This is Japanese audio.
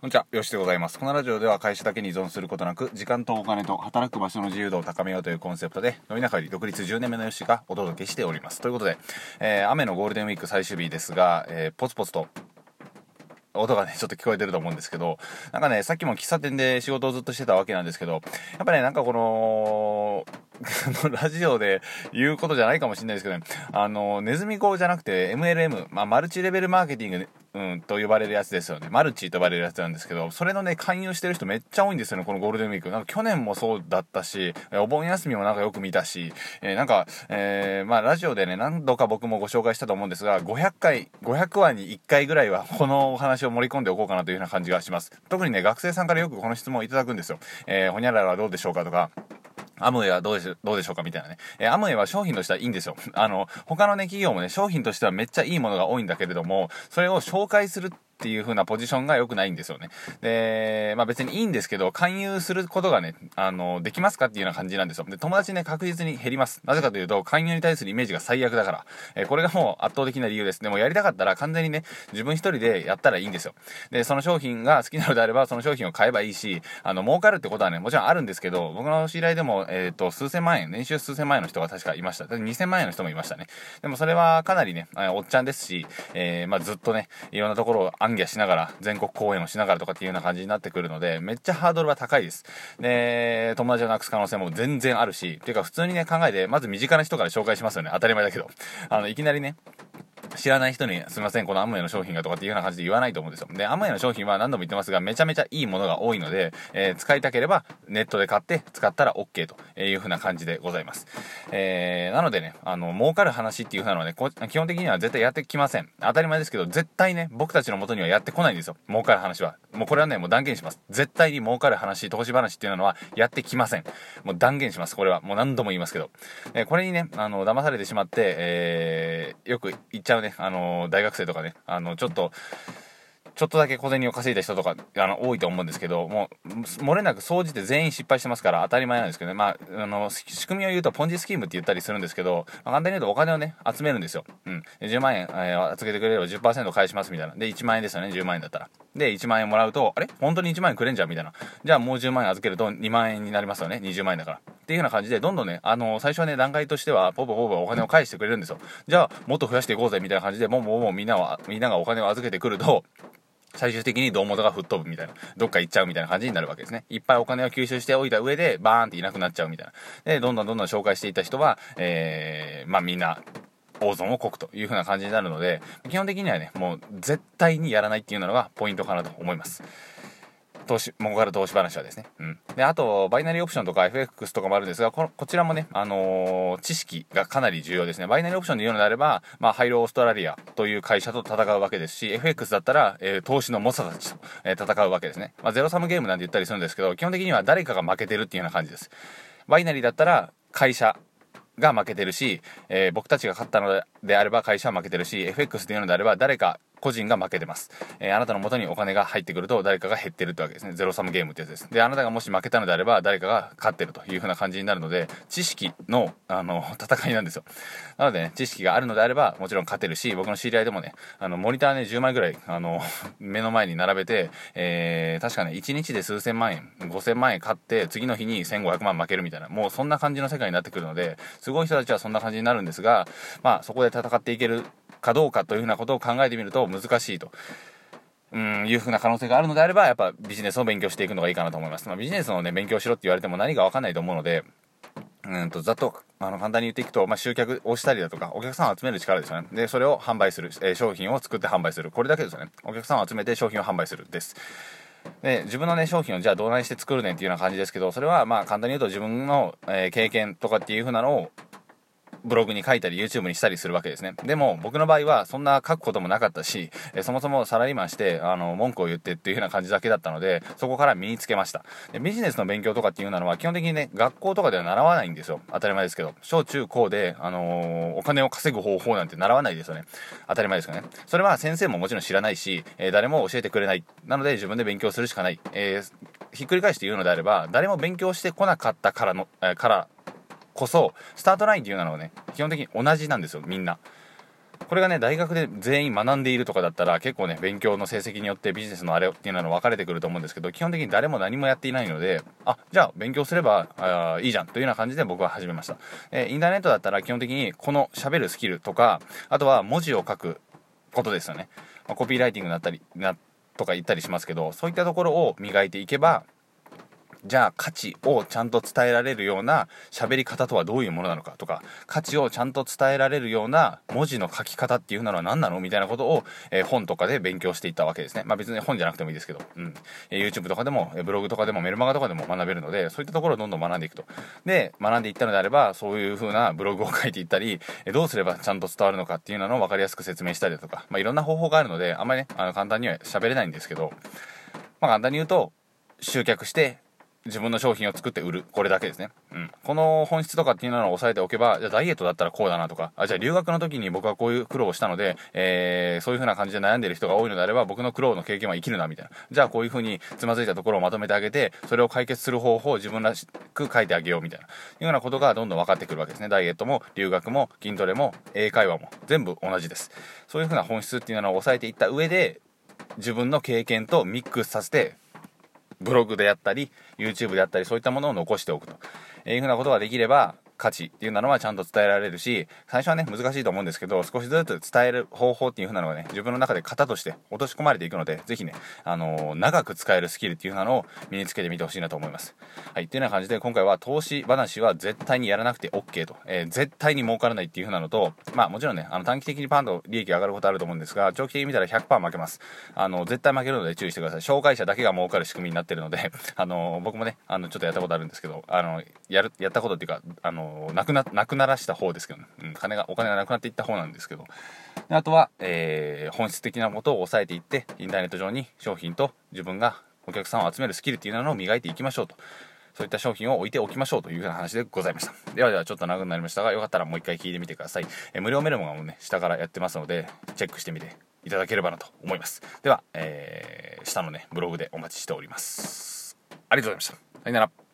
こんにちは、よしでございます。このラジオでは会社だけに依存することなく、時間とお金と働く場所の自由度を高めようというコンセプトで、飲み中より独立10年目のよしがお届けしております。ということで、えー、雨のゴールデンウィーク最終日ですが、えー、ポツポツと音がね、ちょっと聞こえてると思うんですけど、なんかね、さっきも喫茶店で仕事をずっとしてたわけなんですけど、やっぱね、なんかこの、ラジオで言うことじゃないかもしれないですけどね、あの、ネズミ講じゃなくて MLM、まあ、マルチレベルマーケティング、うん、と呼ばれるやつですよね。マルチと呼ばれるやつなんですけど、それのね、勧誘してる人めっちゃ多いんですよね、このゴールデンウィーク。なんか去年もそうだったし、お盆休みもなんかよく見たし、えー、なんか、えー、まあ、ラジオでね、何度か僕もご紹介したと思うんですが、500回、500話に1回ぐらいはこのお話を盛り込んでおこうかなというような感じがします。特にね、学生さんからよくこの質問をいただくんですよ。えー、ほにゃららはどうでしょうかとか、アムウェイはどうでしょどうでしょうかみたいなね。えー、アムウェイは商品としてはいいんですよ。あの、他のね、企業もね、商品としてはめっちゃいいものが多いんだけれども、それを紹介するっていう風なポジションが良くないんですよね。で、まあ別にいいんですけど、勧誘することがね、あの、できますかっていうような感じなんですよ。で、友達ね、確実に減ります。なぜかというと、勧誘に対するイメージが最悪だから。えー、これがもう圧倒的な理由です。でもやりたかったら完全にね、自分一人でやったらいいんですよ。で、その商品が好きなのであれば、その商品を買えばいいし、あの、儲かるってことはね、もちろんあるんですけど、僕の知り合いでも、えっ、ー、と、数千万円、年収数千万円の人が確かいました。2000万円の人もいましたね。でもそれはかなりね、おっちゃんですし、えー、まあずっとね、いろんなところを暗記しながら、全国公演をしながらとかっていうような感じになってくるので、めっちゃハードルは高いです。で、友達をなくす可能性も全然あるし、ていうか普通にね、考えて、まず身近な人から紹介しますよね。当たり前だけど。あの、いきなりね、知らない人に、すみません、このアムウェイの商品がとかっていうような感じで言わないと思うんですよ。で、アムウェイの商品は何度も言ってますが、めちゃめちゃいいものが多いので、えー、使いたければネットで買って使ったら OK という風な感じでございます。えー、なのでね、あの、儲かる話っていう風なのはね、基本的には絶対やってきません。当たり前ですけど、絶対ね、僕たちの元にはやってこないんですよ。儲かる話は。もうこれはね、もう断言します。絶対に儲かる話、投資話っていうのはやってきません。もう断言します。これは。もう何度も言いますけど。えー、これにね、あの、騙されてしまって、えー、よく言っちゃうね、あの、大学生とかね、あの、ちょっと、ちょっとだけ小銭を稼いだ人とか、あの、多いと思うんですけど、もう、漏れなく総じて全員失敗してますから当たり前なんですけどね。まあ、あの、仕組みを言うとポンジスキームって言ったりするんですけど、まあ、簡単に言うとお金をね、集めるんですよ。うん。10万円、えー、預けてくれれば10%返しますみたいな。で、1万円ですよね、10万円だったら。で、1万円もらうと、あれ？本当に1万円くれんじゃんみたいな。じゃあもう10万円預けると2万円になりますよね、20万円だから。っていうような感じで、どんどんね、あの、最初はね、段階としては、ポポポポお金を返してくれるんですよ。じゃあ、もっと増やしていこうぜ、みたいな感じで、もうもうもうみんなは、みんながお金を預けてくると、最終的に胴元が吹っ飛ぶみたいな、どっか行っちゃうみたいな感じになるわけですね。いっぱいお金を吸収しておいた上で、バーンっていなくなっちゃうみたいな。で、どんどんどんどん紹介していた人は、えー、まあみんな、大損をこくという風な感じになるので、基本的にはね、もう絶対にやらないっていうのがポイントかなと思います。投資、儲かる投資話はですね。うん。で、あと、バイナリーオプションとか FX とかもあるんですが、ここちらもね、あのー、知識がかなり重要ですね。バイナリーオプションで言うのであれば、まあ、ハイローオーストラリアという会社と戦うわけですし、FX だったら、えー、投資の猛者たちと、えー、戦うわけですね。まあ、ゼロサムゲームなんて言ったりするんですけど、基本的には誰かが負けてるっていうような感じです。バイナリーだったら、会社、が負けてるし、えー、僕たちが勝ったのであれば会社は負けてるし、FX で言うのであれば誰か個人が負けてます。えー、あなたの元にお金が入ってくると誰かが減ってるってわけですね。ゼロサムゲームってやつです。で、あなたがもし負けたのであれば誰かが勝ってるという風な感じになるので、知識の、あの、戦いなんですよ。なのでね、知識があるのであればもちろん勝てるし、僕の知り合いでもね、あの、モニターね、10枚ぐらい、あの、目の前に並べて、えー、確かね、1日で数千万円、5000万円買って、次の日に1500万負けるみたいな、もうそんな感じの世界になってくるので、すごい人たちはそんな感じになるんですが、まあ、そこで戦っていけるかどうかというふうなことを考えてみると難しいと。うん、いうふうな可能性があるのであれば、やっぱビジネスを勉強していくのがいいかなと思います。まあ、ビジネスのね、勉強しろって言われても何かわかんないと思うので、うんと、ざっと、あの、簡単に言っていくと、まあ、集客をしたりだとか、お客さんを集める力ですよね。で、それを販売する、えー、商品を作って販売する。これだけですよね。お客さんを集めて商品を販売するです。で、自分のね、商品をじゃあどうなにして作るねんっていうような感じですけど、それはまあ簡単に言うと自分の、えー、経験とかっていう風なのをブログに書いたり YouTube にしたりするわけですね。でも僕の場合はそんな書くこともなかったし、えそもそもサラリーマンして、あの、文句を言ってっていう風な感じだけだったので、そこから身につけました。でビジネスの勉強とかっていうのは基本的にね、学校とかでは習わないんですよ。当たり前ですけど。小中高で、あのー、お金を稼ぐ方法なんて習わないですよね。当たり前ですよね。それは先生ももちろん知らないし、えー、誰も教えてくれない。なので自分で勉強するしかない。えー、ひっくり返して言うのであれば、誰も勉強してこなかったからの、え、からこそ、スタートラインっていうのはね、基本的に同じなんですよ、みんな。これがね大学で全員学んでいるとかだったら結構ね勉強の成績によってビジネスのあれっていうのは分かれてくると思うんですけど基本的に誰も何もやっていないのであじゃあ勉強すればあいいじゃんというような感じで僕は始めました、えー、インターネットだったら基本的にこの喋るスキルとかあとは文字を書くことですよね、まあ、コピーライティングだったりなとか言ったりしますけどそういったところを磨いていけばじゃあ価値をちゃんと伝えられるような喋り方とはどういうものなのかとか価値をちゃんと伝えられるような文字の書き方っていうのは何なのみたいなことを、えー、本とかで勉強していったわけですね。まあ別に本じゃなくてもいいですけど、うん、YouTube とかでもブログとかでもメルマガとかでも学べるのでそういったところをどんどん学んでいくと。で学んでいったのであればそういう風なブログを書いていったり、え、どうすればちゃんと伝わるのかっていうのを分かりやすく説明したりだとか、まあ、いろんな方法があるのであんまりねあの簡単には喋れないんですけどまあ簡単に言うと集客して自分の商品を作って売る。これだけですね。うん。この本質とかっていうのを押さえておけば、じゃあダイエットだったらこうだなとか、あ、じゃあ留学の時に僕はこういう苦労をしたので、えー、そういう風な感じで悩んでる人が多いのであれば、僕の苦労の経験は生きるな、みたいな。じゃあこういう風につまずいたところをまとめてあげて、それを解決する方法を自分らしく書いてあげよう、みたいな。いうようなことがどんどん分かってくるわけですね。ダイエットも、留学も、筋トレも、英会話も、全部同じです。そういう風な本質っていうのを押さえていった上で、自分の経験とミックスさせてブログであったり YouTube であったりそういったものを残しておくというふうなことができれば価値っていうのはちゃんと伝えられるし、最初はね、難しいと思うんですけど、少しずつ伝える方法っていう風なのがね、自分の中で型として落とし込まれていくので、ぜひね、あのー、長く使えるスキルっていう風なのを身につけてみてほしいなと思います。はい、っていうような感じで、今回は投資話は絶対にやらなくて OK と、えー、絶対に儲からないっていう風なのと、まあもちろんね、あの短期的にパンと利益上がることあると思うんですが、長期的に見たら100%負けます。あの、絶対負けるので注意してください。紹介者だけが儲かる仕組みになってるので、あのー、僕もね、あの、ちょっとやったことあるんですけど、あの、やる、やったことっていうか、あの、なくな、なくならした方ですけど、ね、うん、金が、お金がなくなっていった方なんですけど、あとは、えー、本質的なことを抑えていって、インターネット上に商品と自分がお客さんを集めるスキルっていうのを磨いていきましょうと。そういった商品を置いておきましょうというふうな話でございました。ではではちょっと長くなりましたが、よかったらもう一回聞いてみてください。え無料メルマガもね、下からやってますので、チェックしてみていただければなと思います。では、えー、下のね、ブログでお待ちしております。ありがとうございました。さよなら。